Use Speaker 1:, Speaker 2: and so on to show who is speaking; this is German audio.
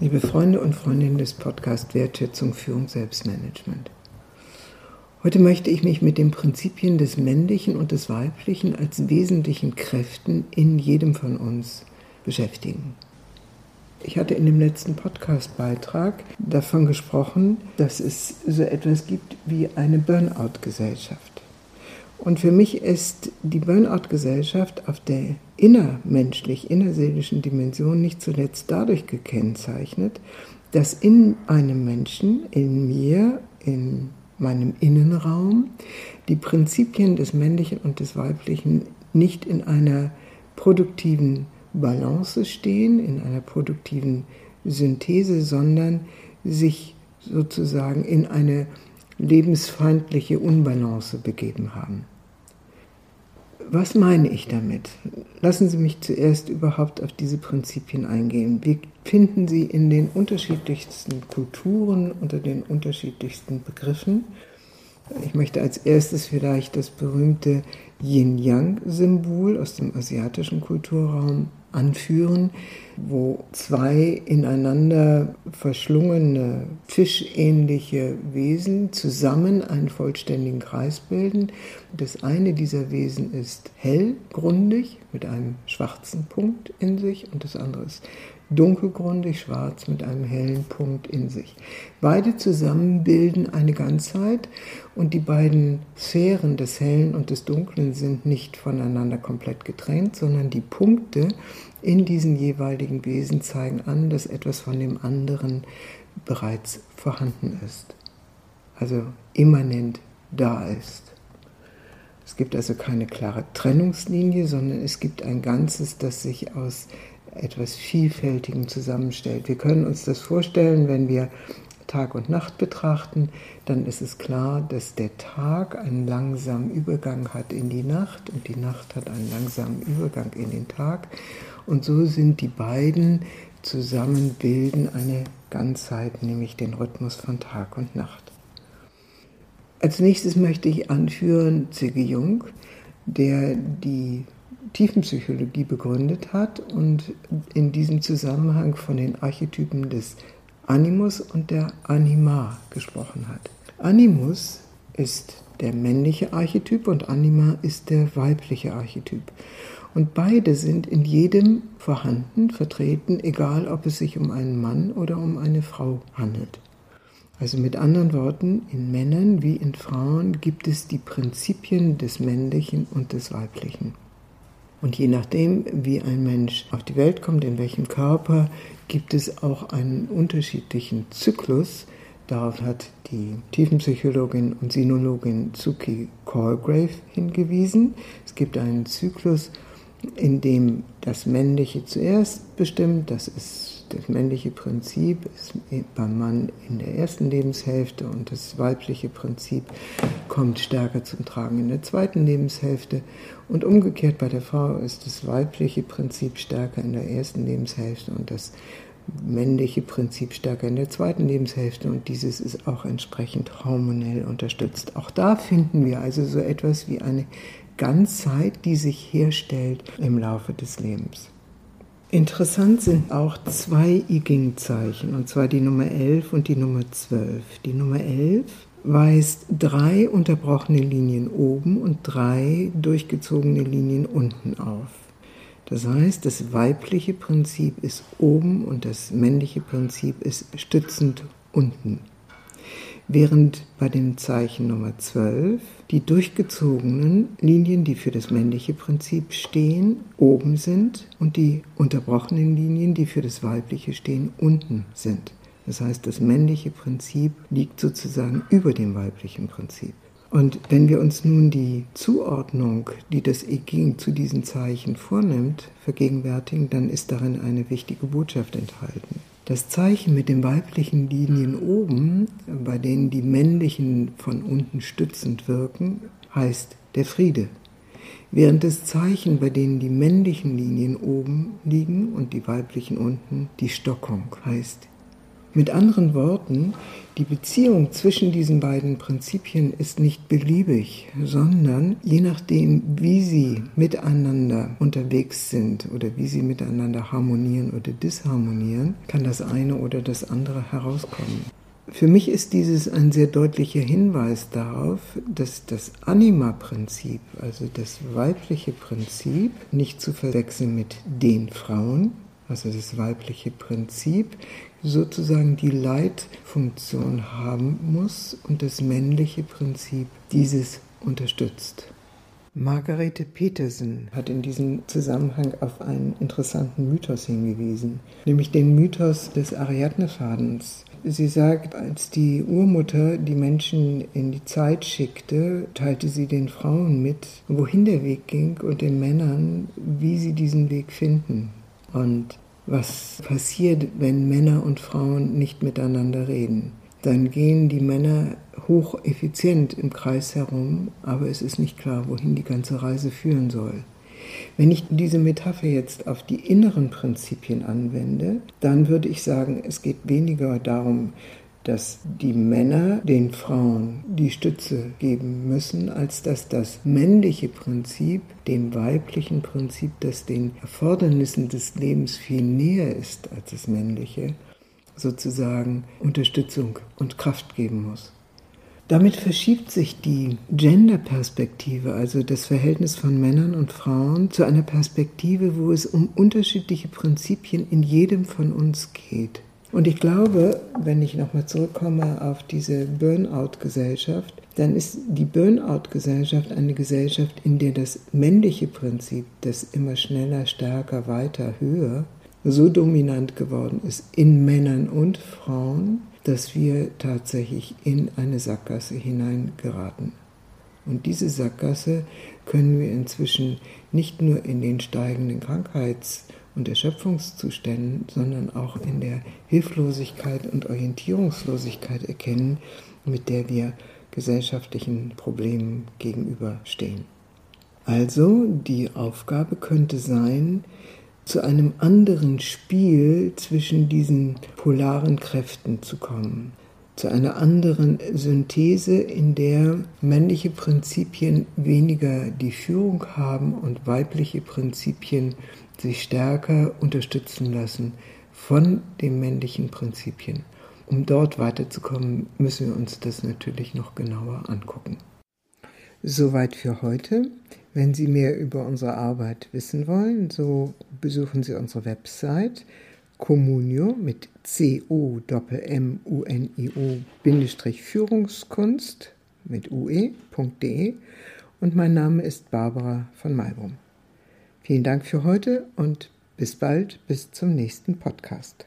Speaker 1: Liebe Freunde und Freundinnen des Podcasts Wertschätzung, Führung, Selbstmanagement. Heute möchte ich mich mit den Prinzipien des Männlichen und des Weiblichen als wesentlichen Kräften in jedem von uns beschäftigen. Ich hatte in dem letzten Podcast-Beitrag davon gesprochen, dass es so etwas gibt wie eine Burnout-Gesellschaft. Und für mich ist die Burnout-Gesellschaft auf der innermenschlich, innerseelischen Dimension nicht zuletzt dadurch gekennzeichnet, dass in einem Menschen, in mir, in meinem Innenraum, die Prinzipien des Männlichen und des Weiblichen nicht in einer produktiven Balance stehen, in einer produktiven Synthese, sondern sich sozusagen in eine lebensfeindliche Unbalance begeben haben. Was meine ich damit? Lassen Sie mich zuerst überhaupt auf diese Prinzipien eingehen. Wir finden sie in den unterschiedlichsten Kulturen, unter den unterschiedlichsten Begriffen. Ich möchte als erstes vielleicht das berühmte Yin-Yang-Symbol aus dem asiatischen Kulturraum anführen, wo zwei ineinander verschlungene fischähnliche Wesen zusammen einen vollständigen Kreis bilden. Das eine dieser Wesen ist hellgrundig mit einem schwarzen Punkt in sich und das andere ist dunkelgrundig schwarz mit einem hellen Punkt in sich. Beide zusammen bilden eine Ganzheit und die beiden Sphären des Hellen und des Dunklen sind nicht voneinander komplett getrennt, sondern die Punkte in diesen jeweiligen Wesen zeigen an, dass etwas von dem anderen bereits vorhanden ist. Also immanent da ist. Es gibt also keine klare Trennungslinie, sondern es gibt ein Ganzes, das sich aus etwas Vielfältigem zusammenstellt. Wir können uns das vorstellen, wenn wir Tag und Nacht betrachten, dann ist es klar, dass der Tag einen langsamen Übergang hat in die Nacht und die Nacht hat einen langsamen Übergang in den Tag. Und so sind die beiden zusammen bilden eine Ganzheit, nämlich den Rhythmus von Tag und Nacht. Als nächstes möchte ich anführen C.G. Jung, der die Tiefenpsychologie begründet hat und in diesem Zusammenhang von den Archetypen des Animus und der Anima gesprochen hat. Animus ist der männliche Archetyp und Anima ist der weibliche Archetyp. Und beide sind in jedem vorhanden, vertreten, egal ob es sich um einen Mann oder um eine Frau handelt. Also mit anderen Worten, in Männern wie in Frauen gibt es die Prinzipien des Männlichen und des Weiblichen. Und je nachdem, wie ein Mensch auf die Welt kommt, in welchem Körper, gibt es auch einen unterschiedlichen Zyklus. Darauf hat die Tiefenpsychologin und Sinologin Zuki Colgrave hingewiesen. Es gibt einen Zyklus, in dem das Männliche zuerst bestimmt, das ist das männliche Prinzip ist beim Mann in der ersten Lebenshälfte und das weibliche Prinzip kommt stärker zum Tragen in der zweiten Lebenshälfte. Und umgekehrt bei der Frau ist das weibliche Prinzip stärker in der ersten Lebenshälfte und das männliche Prinzip stärker in der zweiten Lebenshälfte und dieses ist auch entsprechend hormonell unterstützt. Auch da finden wir also so etwas wie eine Ganzheit, die sich herstellt im Laufe des Lebens. Interessant sind auch zwei I Ching-Zeichen, und zwar die Nummer 11 und die Nummer 12. Die Nummer 11 weist drei unterbrochene Linien oben und drei durchgezogene Linien unten auf. Das heißt, das weibliche Prinzip ist oben und das männliche Prinzip ist stützend unten während bei dem Zeichen Nummer 12 die durchgezogenen Linien, die für das männliche Prinzip stehen, oben sind und die unterbrochenen Linien, die für das weibliche stehen, unten sind. Das heißt, das männliche Prinzip liegt sozusagen über dem weiblichen Prinzip. Und wenn wir uns nun die Zuordnung, die das I Ching zu diesen Zeichen vornimmt, vergegenwärtigen, dann ist darin eine wichtige Botschaft enthalten. Das Zeichen mit den weiblichen Linien oben, bei denen die männlichen von unten stützend wirken, heißt der Friede. Während das Zeichen, bei denen die männlichen Linien oben liegen und die weiblichen unten, die Stockung heißt Mit anderen Worten, die Beziehung zwischen diesen beiden Prinzipien ist nicht beliebig, sondern je nachdem, wie sie miteinander unterwegs sind oder wie sie miteinander harmonieren oder disharmonieren, kann das eine oder das andere herauskommen. Für mich ist dieses ein sehr deutlicher Hinweis darauf, dass das Anima-Prinzip, also das weibliche Prinzip, nicht zu verwechseln mit den Frauen, also das weibliche Prinzip, sozusagen die Leitfunktion haben muss und das männliche Prinzip dieses unterstützt. Margarete Petersen hat in diesem Zusammenhang auf einen interessanten Mythos hingewiesen, nämlich den Mythos des Ariadnefadens. Sie sagt, als die Urmutter die Menschen in die Zeit schickte, teilte sie den Frauen mit, wohin der Weg ging und den Männern, wie sie diesen Weg finden. Und was passiert, wenn Männer und Frauen nicht miteinander reden. Dann gehen die Männer hocheffizient im Kreis herum, aber es ist nicht klar, wohin die ganze Reise führen soll. Wenn ich diese Metapher jetzt auf die inneren Prinzipien anwende, dann würde ich sagen, es geht weniger darum, dass die Männer den Frauen die Stütze geben müssen, als dass das männliche Prinzip dem weiblichen Prinzip, das den Erfordernissen des Lebens viel näher ist als das männliche, sozusagen Unterstützung und Kraft geben muss. Damit verschiebt sich die Gender-Perspektive, also das Verhältnis von Männern und Frauen, zu einer Perspektive, wo es um unterschiedliche Prinzipien in jedem von uns geht. Und ich glaube, wenn ich nochmal zurückkomme auf diese Burnout-Gesellschaft, dann ist die Burnout-Gesellschaft eine Gesellschaft, in der das männliche Prinzip, das immer schneller, stärker, weiter, höher, so dominant geworden ist in Männern und Frauen, dass wir tatsächlich in eine Sackgasse hineingeraten. Und diese Sackgasse können wir inzwischen nicht nur in den steigenden Krankheits- und Erschöpfungszuständen, sondern auch in der Hilflosigkeit und Orientierungslosigkeit erkennen, mit der wir gesellschaftlichen Problemen gegenüberstehen. Also die Aufgabe könnte sein, zu einem anderen Spiel zwischen diesen polaren Kräften zu kommen, zu einer anderen Synthese, in der männliche Prinzipien weniger die Führung haben und weibliche Prinzipien sich stärker unterstützen lassen von den männlichen Prinzipien. Um dort weiterzukommen, müssen wir uns das natürlich noch genauer angucken. Soweit für heute. Wenn Sie mehr über unsere Arbeit wissen wollen, so besuchen Sie unsere Website Communio mit C-O-M-M-U-N-I-O-Führungskunst mit ue.de und mein Name ist Barbara von Malbrum. Vielen Dank für heute und bis bald, bis zum nächsten Podcast.